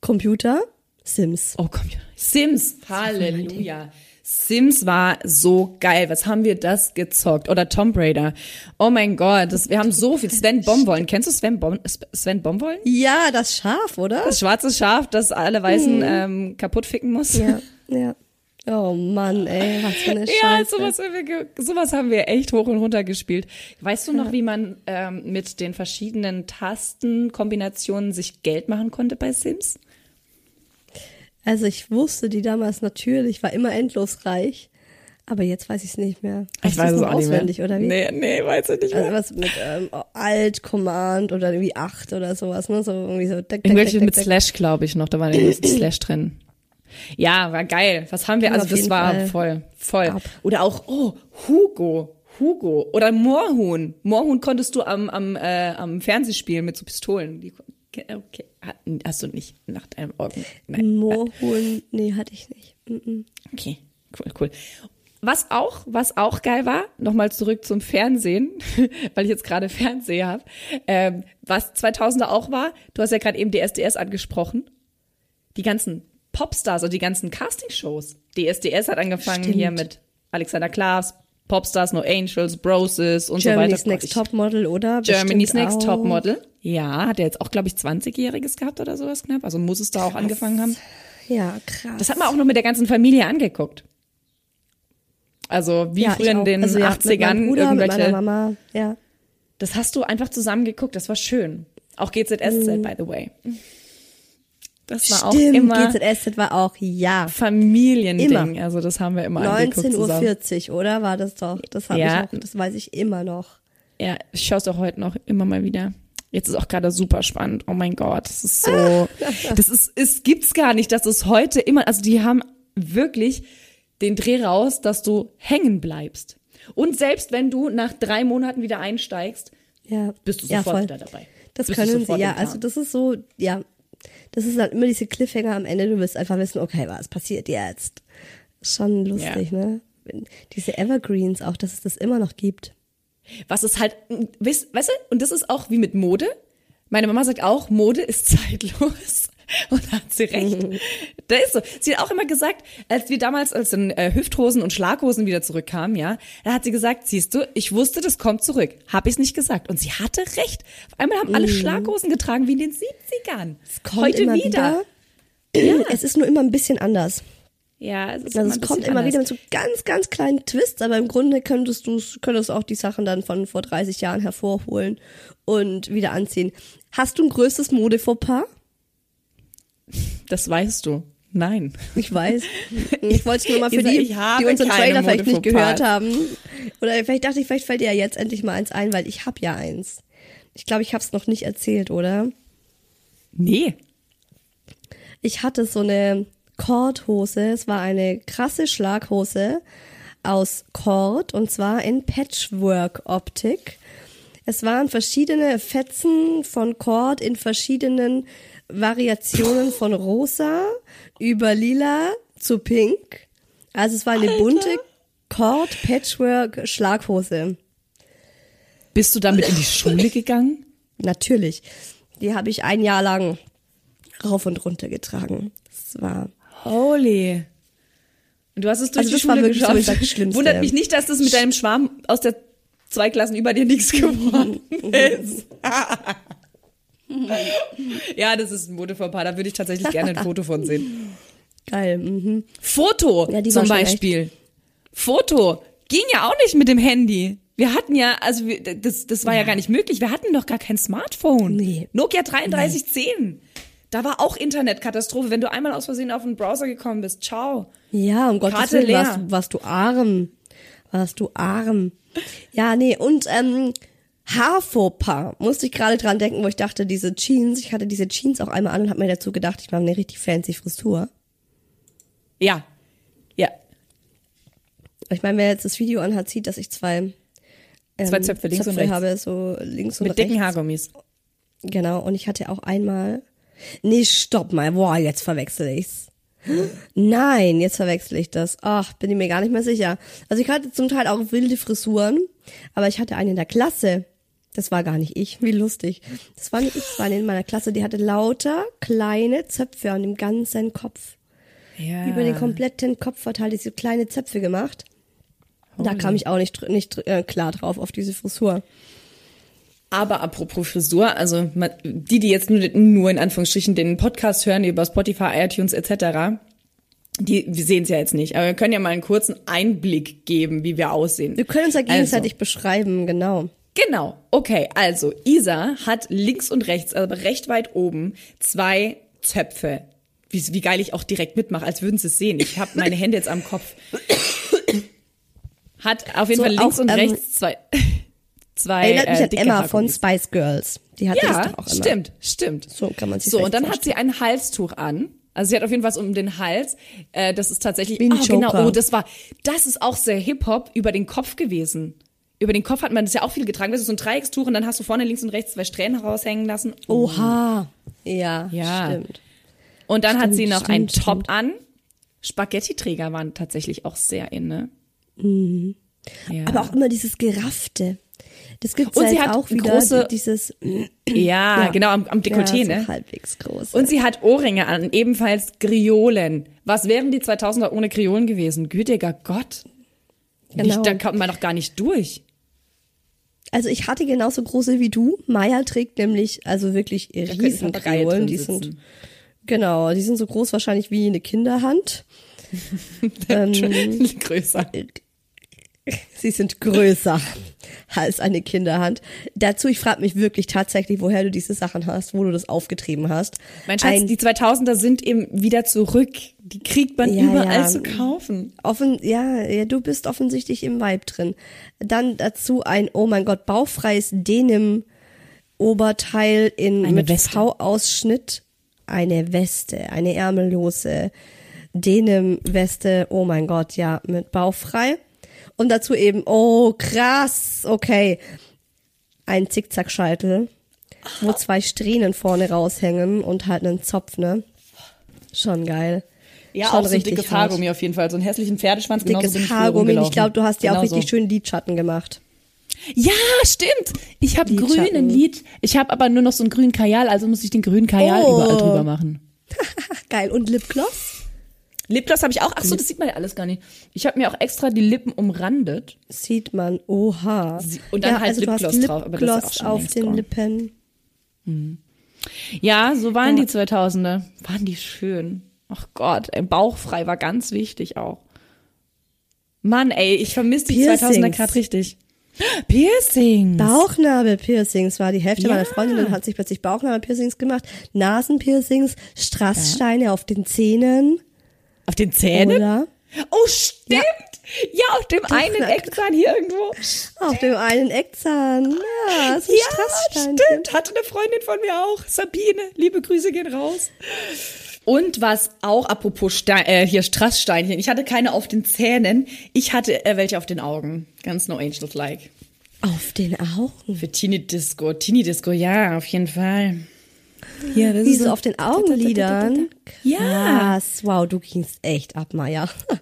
Computer Sims. Oh Computer Sims. Halleluja. Sims war so geil. Was haben wir das gezockt? Oder Tomb Raider. Oh mein Gott, das, wir haben so viel. Sven Bombollen. Kennst du Sven, Bom, Sven Bombollen? Ja, das Schaf, oder? Das schwarze Schaf, das alle Weißen mhm. ähm, kaputt ficken muss. Ja, ja. Oh Mann, ey, was für eine Scheiße. Ja, sowas, sowas haben wir echt hoch und runter gespielt. Weißt du noch, wie man ähm, mit den verschiedenen Tastenkombinationen sich Geld machen konnte bei Sims? Also ich wusste die damals natürlich, war immer endlos reich. Aber jetzt weiß ich es nicht mehr. Hast ich weiß es auch auswendig, nicht mehr. oder wie? Nee, nee, weiß ich nicht also mehr. Also was mit ähm, Alt, Command oder irgendwie 8 oder sowas, ne? So irgendwie so. Deck, Irgendwelche mit Slash, glaube ich, noch. Da war irgendwie Slash drin. Ja, war geil. Was haben wir? Also das war Fall voll, voll. Ab. Oder auch, oh, Hugo. Hugo. Oder Moorhuhn. Moorhuhn konntest du am, am, äh, am Fernseh spielen mit so Pistolen. Die, okay. Hast du nicht nach deinem Augen? Nein. Moorhuhn, nee, hatte ich nicht. Okay, cool, cool. Was auch, was auch geil war, nochmal zurück zum Fernsehen, weil ich jetzt gerade Fernseher habe, ähm, was 2000er auch war, du hast ja gerade eben DSDS angesprochen, die ganzen Popstars und die ganzen Castingshows. DSDS hat angefangen Stimmt. hier mit Alexander Klaas, Popstars, No Angels, Broses und Germany's so weiter. Germany's Next Topmodel, oder? Germany's Next Topmodel. Ja, hat er jetzt auch, glaube ich, 20-Jähriges gehabt oder sowas knapp. Also muss es da krass. auch angefangen haben. Ja, krass. Das hat man auch noch mit der ganzen Familie angeguckt. Also wie ja, früher in den also, ja, 80ern mit Bruder, irgendwelche. Mama, ja. Das hast du einfach zusammen geguckt, das war schön. Auch GZSZ, mhm. by the way. Das war Stimmt, auch immer GZSZ war auch ja Familiending. Immer. Also das haben wir immer 19.40 Uhr, oder war das doch? Das habe ja. ich auch, das weiß ich immer noch. Ja, ich schaue es auch heute noch immer mal wieder. Jetzt ist auch gerade super spannend. Oh mein Gott, das ist so, das ist, es gibt's gar nicht, dass es heute immer, also die haben wirklich den Dreh raus, dass du hängen bleibst. Und selbst wenn du nach drei Monaten wieder einsteigst, ja. bist du sofort ja, wieder dabei. Das bist können sie, ja. Also das ist so, ja, das ist dann immer diese Cliffhanger am Ende. Du wirst einfach wissen, okay, was passiert jetzt? Schon lustig, ja. ne? Diese Evergreens auch, dass es das immer noch gibt. Was ist halt, weißt, weißt du, und das ist auch wie mit Mode. Meine Mama sagt auch, Mode ist zeitlos. Und da hat sie recht. da ist so. Sie hat auch immer gesagt, als wir damals als dann äh, Hüfthosen und Schlaghosen wieder zurückkamen, ja, da hat sie gesagt, siehst du, ich wusste, das kommt zurück. Hab ich's nicht gesagt. Und sie hatte recht. Auf einmal haben alle mhm. Schlaghosen getragen wie in den 70ern. Es kommt Heute wieder. wieder. Ja. Es ist nur immer ein bisschen anders. Ja, es ist also es kommt immer anders. wieder mit so ganz, ganz kleinen Twists, aber im Grunde könntest du könntest auch die Sachen dann von vor 30 Jahren hervorholen und wieder anziehen. Hast du ein größtes Mode-Fauxpas? Das weißt du. Nein. Ich weiß. Ich wollte es nur mal für die, die unseren Trailer vielleicht nicht gehört haben. Oder vielleicht dachte ich, vielleicht fällt dir ja jetzt endlich mal eins ein, weil ich habe ja eins. Ich glaube, ich habe es noch nicht erzählt, oder? Nee. Ich hatte so eine Kordhose. Es war eine krasse Schlaghose aus Cord und zwar in Patchwork-Optik. Es waren verschiedene Fetzen von Cord in verschiedenen Variationen von rosa über lila zu pink. Also es war eine Alter. bunte Cord Patchwork Schlaghose. Bist du damit in die Schule gegangen? Natürlich. Die habe ich ein Jahr lang rauf und runter getragen. Das war Holy. Und du hast es durch also die Schule geschafft. So das. Wundert mich nicht, dass das mit deinem Schwarm aus der zwei Klassen über dir nichts geworden ist. ja, das ist ein Modeverpaar. Da würde ich tatsächlich gerne ein Foto von sehen. Geil. Mhm. Foto ja, zum Beispiel. Foto ging ja auch nicht mit dem Handy. Wir hatten ja, also wir, das, das war ja. ja. gar nicht möglich. Wir hatten doch gar kein Smartphone. Nee. Nokia 3310. Da war auch Internetkatastrophe. Wenn du einmal aus Versehen auf den Browser gekommen bist, ciao. Ja, um Gottes Willen, warst, warst du arm. Warst du arm. Ja, nee, und ähm, Haarfauxpas. Musste ich gerade dran denken, wo ich dachte, diese Jeans, ich hatte diese Jeans auch einmal an und habe mir dazu gedacht, ich mache eine richtig fancy Frisur. Ja. Ja. Ich meine, wer jetzt das Video anhat, sieht, dass ich zwei, ähm, zwei Zöpfe links Zöpfe und rechts habe, so links und Mit rechts. dicken Haargummis. Genau, und ich hatte auch einmal, nee, stopp mal, boah, jetzt verwechsel ich's. Nein, jetzt verwechsel ich das. Ach, bin ich mir gar nicht mehr sicher. Also ich hatte zum Teil auch wilde Frisuren, aber ich hatte eine in der Klasse. Das war gar nicht ich, wie lustig. Das war nicht ich, das war eine in meiner Klasse, die hatte lauter kleine Zöpfe an dem ganzen Kopf. Ja. Über den kompletten Kopf verteilt, diese kleine Zöpfe gemacht. Da kam ich auch nicht, nicht äh, klar drauf auf diese Frisur. Aber apropos Frisur, also die, die jetzt nur, nur in Anführungsstrichen den Podcast hören über Spotify, iTunes etc., die, wir sehen es ja jetzt nicht, aber wir können ja mal einen kurzen Einblick geben, wie wir aussehen. Wir können uns ja gegenseitig also, beschreiben, genau. Genau, okay, also Isa hat links und rechts, also recht weit oben, zwei Zöpfe. Wie, wie geil ich auch direkt mitmache, als würden sie es sehen. Ich habe meine Hände jetzt am Kopf. Hat auf jeden so, Fall links auch, und ähm, rechts zwei zwei Erinnert mich äh, an Emma von Spice Girls. Die hat ja, das doch auch immer. stimmt, stimmt. So kann man sich So, und dann hat sie ein Halstuch an. Also sie hat auf jeden Fall was um den Hals. Äh, das ist tatsächlich, ah, genau, Joker. oh, das war, das ist auch sehr Hip-Hop über den Kopf gewesen. Über den Kopf hat man das ja auch viel getragen. Das ist so ein Dreieckstuch und dann hast du vorne links und rechts zwei Strähnen raushängen lassen. Oha. Ja, Ja. stimmt. Und dann hat Stimmt, sie noch stimmt, einen Top stimmt. an. Spaghetti-Träger waren tatsächlich auch sehr in, ne? Ja. Aber auch immer dieses Geraffte. Das gibt's Und ja sie jetzt hat auch wieder, große- dieses ja, Ja. genau, am, am Dekolleté, ja, so ne? halbwegs groß. Und sie hat Ohrringe an, ebenfalls Griolen. Was wären die 2000er ohne Griolen gewesen? Gütiger Gott. Genau. Nicht, da kommt man doch gar nicht durch. Also ich hatte genauso große wie du. Maya trägt nämlich also wirklich könnten riesen Papageien Kriolen. drin Die sitzen. sind genau, die sind so groß wahrscheinlich wie eine Kinderhand. ähm, Größer. sie sind größer als eine Kinderhand. Dazu, ich frage mich wirklich tatsächlich, woher du diese Sachen hast, wo du das aufgetrieben hast. Mein Schatz, Ein- die 2000er sind eben wieder zurück. Die kriegt man Ja, überall ja. zu kaufen. Offen, ja, ja, du bist offensichtlich im Vibe drin. Dann dazu ein, oh mein Gott, bauchfreies Denim Oberteil in Eine mit. V-Ausschnitt, eine Weste, eine ärmellose Denim Weste, oh mein Gott, ja, mit bauchfrei. Und dazu eben, oh krass, okay, ein Zickzackscheitel, wo zwei Strähnen vorne raushängen und halt einen Zopf, ne? Schon geil. Ja, Schon auch so ein richtig dickes hart. Haargummi auf jeden Fall. So einen hässlichen Pferdeschwanz. genauso bin dickes ich früher Haargummi. Ich glaube, du hast dir auch Genauso. richtig schön Lidschatten gemacht. Ja, stimmt. Ich habe grünen Lid. Ich habe aber nur noch so einen grünen Kajal, also muss ich den grünen Kajal Oh. überall drüber machen. Geil. Und Lipgloss? Lipgloss habe ich auch. Ach so, das sieht man ja alles gar nicht. Ich habe mir auch extra die Lippen umrandet. Sieht man. Oha. Und dann halt also Lipgloss hast drauf, aber das ist auch Lipgloss schon auf den gone. Lippen. Ja, so waren Ja. die 2000er. Waren die schön. Ach Gott, ey, bauchfrei war ganz wichtig auch. Mann, ey, ich vermisse die Piercings. 2000er gerade richtig. Piercings. Bauchnabelpiercings war die Hälfte Ja. meiner Freundinnen hat sich plötzlich Bauchnabelpiercings gemacht. Nasenpiercings, Strasssteine auf den Zähnen. Auf den Zähnen? Oder Oh, stimmt. Ja, auf dem einen na Eckzahn hier irgendwo. auf dem einen Eckzahn. Ja, so ein Ja, stimmt. Hatte eine Freundin von mir auch. Sabine. Liebe Grüße gehen raus. Und was auch, apropos Stein, äh, hier Strasssteinchen. Ich hatte keine auf den Zähnen. Ich hatte äh, welche auf den Augen. Ganz no angels like. Auf den Augen. Für Teenie Disco. Teenie Disco, ja, auf jeden Fall. Ja, das Wie so auf den Augenlidern. Ja. Krass. Wow, du gingst echt ab, Maya.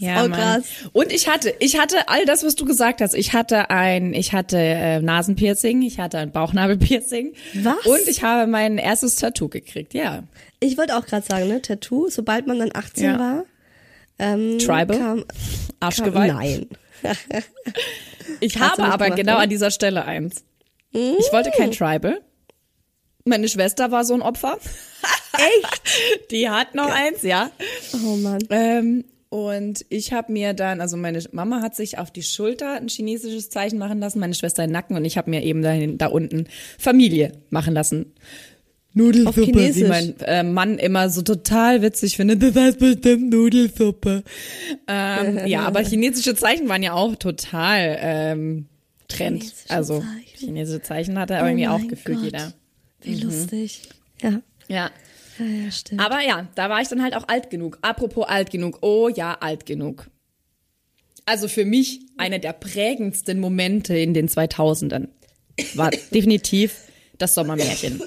Ja, oh, krass. Und ich hatte, ich hatte all das, was du gesagt hast. Ich hatte ein, ich hatte äh, Nasenpiercing, ich hatte ein Bauchnabelpiercing. Was? Und ich habe mein erstes Tattoo gekriegt, ja. Ich wollte auch gerade sagen, ne, Tattoo, sobald man dann 18 Ja. war. Ähm, Tribal? Kam, kam, Arschgeweih. nein. Ich habe aber gemacht, genau oder? an dieser Stelle eins. Ich wollte kein Tribal. Meine Schwester war so ein Opfer. Echt? Die hat noch eins, ja. Oh Mann. Ähm, und ich habe mir dann, also meine Mama hat sich auf die Schulter ein chinesisches Zeichen machen lassen, meine Schwester den Nacken und ich habe mir eben da, da unten Familie machen lassen. Nudelsuppe, wie mein äh, Mann immer so total witzig findet. Das heißt bestimmt Nudelsuppe. Ähm, ja, aber chinesische Zeichen waren ja auch total ähm, Trend. Chinesische also Zeichen. chinesische Zeichen hatte aber oh irgendwie auch gefühlt jeder. Wie mhm. lustig. Ja. Ja. Ja, ja, stimmt. Aber ja, da war ich dann halt auch alt genug. Apropos alt genug. Oh ja, alt genug. Also für mich einer der prägendsten Momente in den 2000ern war definitiv das Sommermärchen.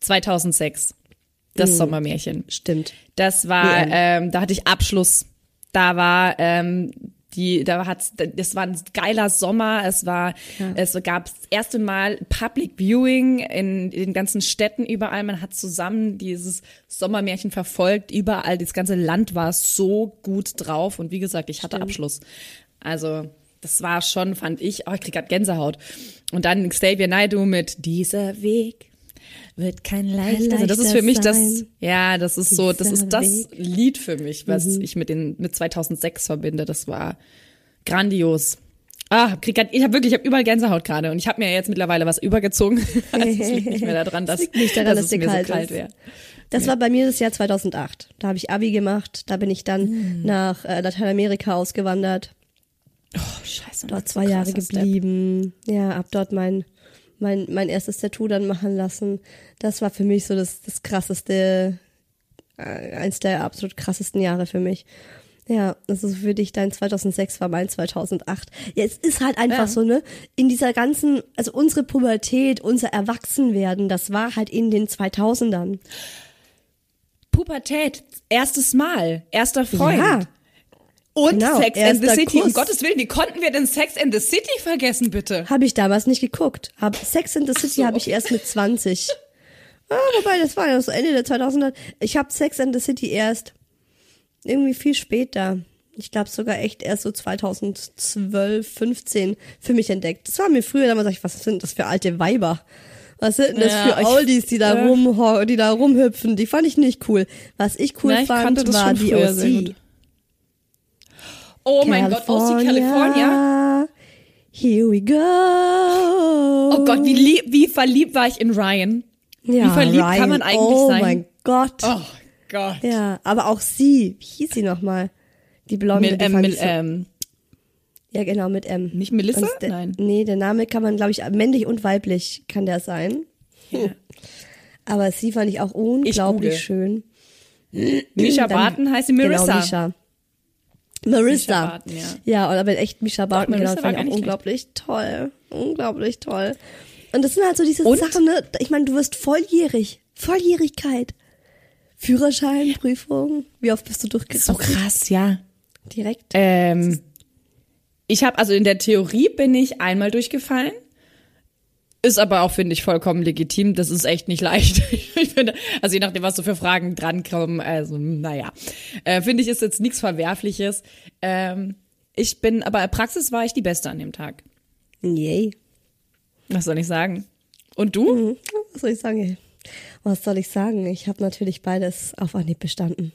2006. Das mhm. Sommermärchen. Stimmt. Das war, ähm, da hatte ich Abschluss. Da war ähm, die, da hat's, das war ein geiler Sommer. Es war, ja. es gab das erste Mal Public Viewing in, in den ganzen Städten überall. Man hat zusammen dieses Sommermärchen verfolgt. Überall, das ganze Land war so gut drauf. Und wie gesagt, ich hatte Stimmt. Abschluss. Also, das war schon, fand ich, oh, ich krieg grad Gänsehaut. Und dann Xavier Naidoo mit Dieser Weg wird kein leichter. Also das ist für mich das, ja, das ist so, das ist das Weg. Lied für mich, was mhm. ich mit den mit 2006 verbinde. Das war grandios. Ah, krieg grad, ich habe wirklich, ich habe überall Gänsehaut gerade und ich habe mir jetzt mittlerweile was übergezogen. also es liegt nicht mehr daran, dass, nicht daran, dass, dass es mir kalt so kalt wäre. Das ja. war bei mir das Jahr 2008. Da habe ich Abi gemacht. Da bin ich dann hm. nach äh, Lateinamerika ausgewandert. Oh, scheiße. Dort zwei Jahre geblieben. Step. Ja, ab dort mein mein, mein erstes Tattoo dann machen lassen. Das war für mich so das, das krasseste, äh, eins der absolut krassesten Jahre für mich. Ja, also für dich dein 2006 war mein 2008. Ja, es ist halt einfach ja. so, ne? In dieser ganzen, also unsere Pubertät, unser Erwachsenwerden, das war halt in den 2000ern. Pubertät, erstes Mal, erster Freund. Ja. Und genau, Sex and the City. Kuss. Um Gottes Willen, wie konnten wir denn Sex and the City vergessen, bitte? Habe ich damals nicht geguckt. Hab, Sex and the City so. habe ich erst mit 20. Ah, wobei, das war ja so Ende der 2000er. Ich habe Sex and the City erst irgendwie viel später. Ich glaube sogar echt erst so 2012, 15 für mich entdeckt. Das war mir früher damals, ich, was sind das für alte Weiber? Was sind denn das ja, für Oldies, die da äh, rum, die da rumhüpfen? Die fand ich nicht cool. Was ich cool na, ich fand, war die OC. Oh mein Gott, OC California. Here we go. Oh Gott, wie, lieb, wie verliebt war ich in Ryan. Ja, wie verliebt Ryan, kann man eigentlich oh sein? Oh mein Gott. Oh Gott. Ja, aber auch sie. Wie hieß sie nochmal? Die Blonde. Mit, ähm, mit, ähm, ja, genau, mit M. Nicht Melissa? Der, Nein. Nee, der Name kann man, glaube ich, männlich und weiblich kann der sein. Ja. Aber sie fand ich auch unglaublich ich schön. Misha Barton heißt sie Marissa. Genau, Misha. Marissa. Barton, ja. ja, aber echt Misha Barton, Doch, genau, fand ich auch unglaublich schlecht. toll. Unglaublich toll. Und das sind halt so diese Und? Sachen, ne? Ich meine, du wirst volljährig. Volljährigkeit. Führerschein, Prüfung. Wie oft bist du durchgegangen? So krass, ja. Direkt. Ähm, ich habe also in der Theorie bin ich einmal durchgefallen. Ist aber auch, finde ich, vollkommen legitim. Das ist echt nicht leicht. ich finde, also je nachdem, was so für Fragen drankommen, also naja. Äh, finde ich, ist jetzt nichts Verwerfliches. Ähm, ich bin, aber in Praxis war ich die Beste an dem Tag. Yay. Was soll ich sagen? Und du? Mhm. Was soll ich sagen? Was soll ich sagen? Ich habe natürlich beides auf Anhieb bestanden.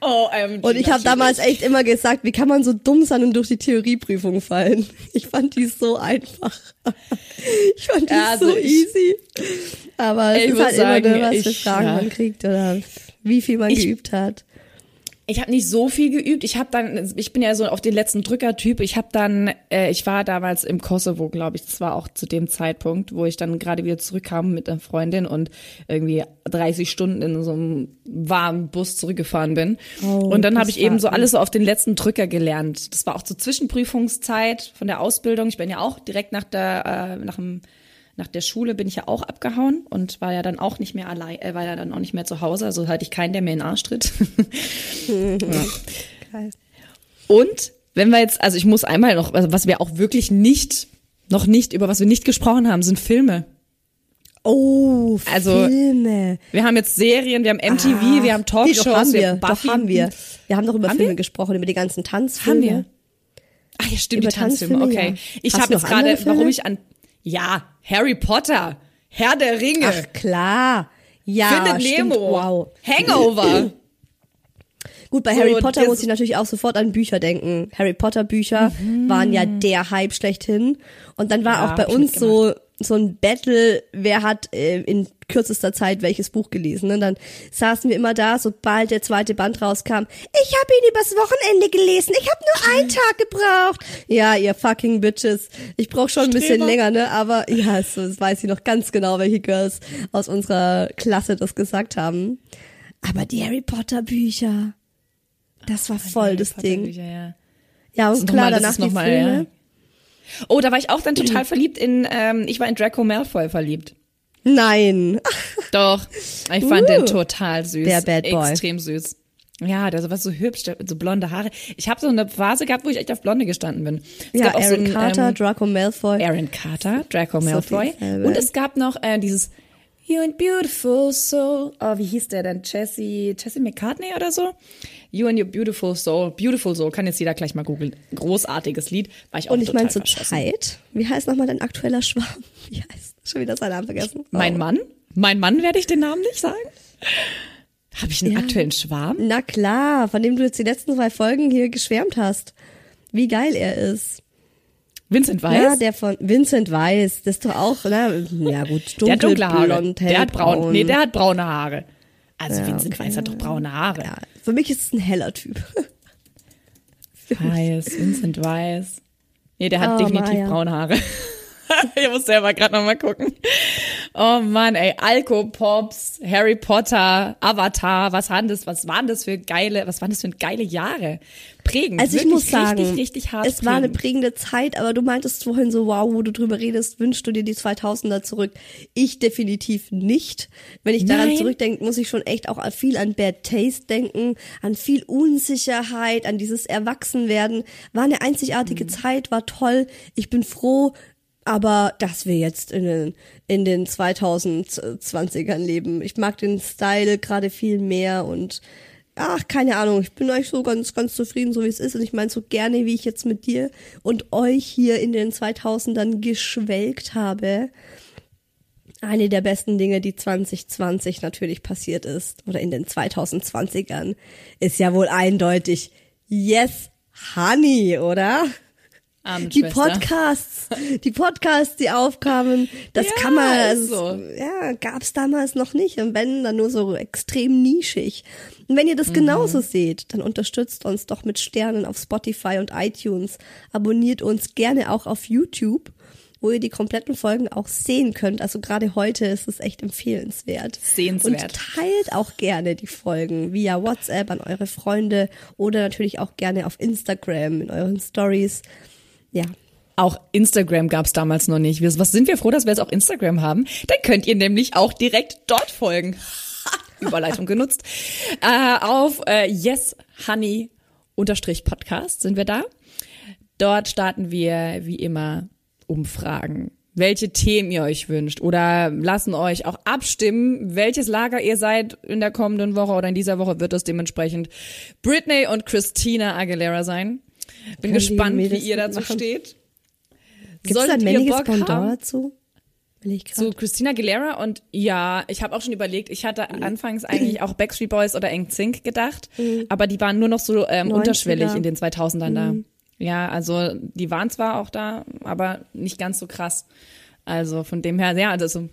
OMG, und ich habe damals echt immer gesagt, wie kann man so dumm sein und durch die Theorieprüfung fallen? Ich fand die so einfach. Ich fand die ja, also so ich, easy. Aber es ist halt sagen, immer nur, was für Fragen ja. man kriegt oder wie viel man ich, geübt hat ich habe nicht so viel geübt. Ich habe dann, ich bin ja so auf den letzten Drückertyp. Ich habe dann, äh, ich war damals im Kosovo, glaube ich. Das war auch zu dem Zeitpunkt, wo ich dann gerade wieder zurückkam mit einer Freundin und irgendwie 30 Stunden in so einem warmen Bus zurückgefahren bin. Oh, und dann habe ich eben so alles so auf den letzten Drücker gelernt. Das war auch zur Zwischenprüfungszeit von der Ausbildung. Ich bin ja auch direkt nach der, äh, nach dem nach der Schule bin ich ja auch abgehauen und war ja dann auch nicht mehr allein, äh, war ja dann auch nicht mehr zu Hause, also hatte ich keinen, der mir in den Arsch tritt. ja. Und wenn wir jetzt, also ich muss einmal noch, also was wir auch wirklich nicht, noch nicht, über was wir nicht gesprochen haben, sind Filme. Oh, also, Filme. Wir haben jetzt Serien, wir haben MTV, ah, wir haben Talkshows, haben wir, wir doch haben wir. Wir haben doch über haben Filme wir? gesprochen, über die ganzen Tanzfilme. Haben wir? Ach ja, stimmt, über die Tanzfilme, okay. Ja. Ich habe jetzt gerade, warum ich an ja, Harry Potter, Herr der Ringe. Ach klar. Ja, Findet stimmt. Nemo. Wow. Hangover. Gut, bei so, Harry Potter muss ich natürlich auch sofort an Bücher denken. Harry Potter Bücher mhm. waren ja der Hype schlechthin. Und dann war ja, auch bei uns so, so ein Battle, wer hat äh, in kürzester Zeit welches Buch gelesen. Und ne? dann saßen wir immer da, sobald der zweite Band rauskam. Ich habe ihn übers Wochenende gelesen. Ich habe nur einen Tag gebraucht. Ja, ihr fucking Bitches. Ich brauche schon ein Streber. bisschen länger, ne? Aber ja, so, das weiß ich noch ganz genau, welche Girls aus unserer Klasse das gesagt haben. Aber die Harry Potter Bücher, das war voll das Ding. Bücher, ja. ja, und klar, danach die Filme. Ja. Oh, da war ich auch dann total verliebt in, ähm, ich war in Draco Malfoy verliebt. Nein. Doch. Ich fand uh, den total süß. Der Bad Boy. Extrem süß. Ja, der war so hübsch, so blonde Haare. Ich habe so eine Phase gehabt, wo ich echt auf Blonde gestanden bin. Es ja, Aaron so ein, Carter, ähm, Draco Malfoy. Aaron Carter, Draco Malfoy. Und es gab noch äh, dieses You and Beautiful Soul. Oh, wie hieß der denn? Jesse, Jesse McCartney oder so? You and Your Beautiful Soul. Beautiful Soul, kann jetzt jeder gleich mal googeln. Großartiges Lied. War ich auch Und ich meine zur Zeit, wie heißt nochmal dein aktueller Schwarm? Wie heißt? Schon wieder seinen Namen vergessen. Mein oh. Mann? Mein Mann werde ich den Namen nicht sagen? Habe ich einen ja. aktuellen Schwarm? Na klar, von dem du jetzt die letzten zwei Folgen hier geschwärmt hast. Wie geil er ist. Vincent Weiss? Ja, der von Vincent Weiss, das ist doch auch, ne? Ja gut, dunkel, der hat dunkle Haare. blond, Der hat braun, nee, der hat braune Haare. Also ja, Vincent okay. Weiss hat doch braune Haare. Ja, für mich ist es ein heller Typ. Weiß, Vincent Weiss. Nee, der hat oh, definitiv Maya. braune Haare. ich muss selber gerade noch mal gucken. Oh Mann, ey, Alkopops, Harry Potter, Avatar, was waren das, was waren das für geile, was waren das für geile Jahre? Prägend. Also ich muss sagen, richtig, richtig hart es prägend. war eine prägende Zeit, aber du meintest vorhin so, wow, wo du drüber redest, wünschst du dir die 2000er zurück? Ich definitiv nicht. Wenn ich daran zurückdenke, muss ich schon echt auch viel an Bad Taste denken, an viel Unsicherheit, an dieses Erwachsenwerden. War eine einzigartige mhm. Zeit, war toll. Ich bin froh, aber dass wir jetzt in den, in den 2020ern leben. Ich mag den Style gerade viel mehr und ach, keine Ahnung, ich bin eigentlich so ganz, ganz zufrieden, so wie es ist. Und ich meine so gerne, wie ich jetzt mit dir und euch hier in den 2000ern geschwelgt habe. Eine der besten Dinge, die 2020 natürlich passiert ist, oder in den 2020ern, ist ja wohl eindeutig Yes, Honey, oder? Arme die Podcasts, die Podcasts, die aufkamen, das ja, kann man, also, so. ja, gab's damals noch nicht und wenn, dann nur so extrem nischig. Und wenn ihr das mhm. genauso seht, dann unterstützt uns doch mit Sternen auf Spotify und iTunes, abonniert uns gerne auch auf YouTube wo ihr die kompletten Folgen auch sehen könnt. Also gerade heute ist es echt empfehlenswert. Sehenswert. Und teilt auch gerne die Folgen via WhatsApp an eure Freunde oder natürlich auch gerne auf Instagram in euren Stories ja. Auch Instagram gab es damals noch nicht. Was sind wir froh, dass wir jetzt auch Instagram haben? Dann könnt ihr nämlich auch direkt dort folgen. Überleitung genutzt. Äh, auf äh, Yes Honey unterstrich Podcast sind wir da. Dort starten wir wie immer Umfragen welche Themen ihr euch wünscht oder lassen euch auch abstimmen, welches Lager ihr seid in der kommenden Woche oder in dieser Woche wird es dementsprechend Britney und Christina Aguilera sein. Bin gespannt, wie ihr dazu machen? steht. Gibt es ein männliches Pendant dazu? Zu Christina Aguilera und ja, ich habe auch schon überlegt, ich hatte anfangs eigentlich auch Backstreet Boys oder NSYNC gedacht, mhm. aber die waren nur noch so ähm, unterschwellig in den 2000ern mhm. da. Ja, also die waren zwar auch da, aber nicht ganz so krass. Also von dem her, ja, also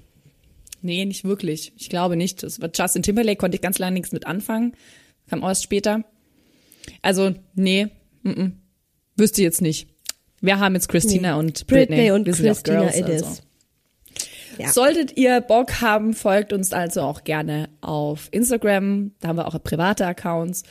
nee, nicht wirklich. Ich glaube nicht. Das war Justin Timberlake konnte ich ganz lange nichts mit anfangen, kam erst später. Also nee, m -m. Wüsste jetzt nicht. Wir haben jetzt Christina nee. und Britney. Britney und Wir Christina Girls, it also. Ja. Solltet ihr Bock haben, folgt uns also auch gerne auf Instagram. Da haben wir auch private Accounts.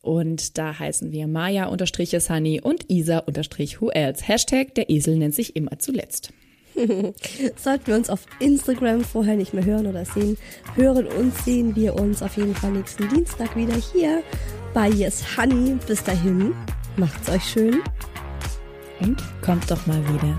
Und da heißen wir Maya-Sunny und Isa-Who else. Hashtag der Esel nennt sich immer zuletzt. Sollten wir uns auf Instagram vorher nicht mehr hören oder sehen, hören und sehen wir uns auf jeden Fall nächsten Dienstag wieder hier bei Yes Honey. Bis dahin, macht's euch schön. Und kommt doch mal wieder.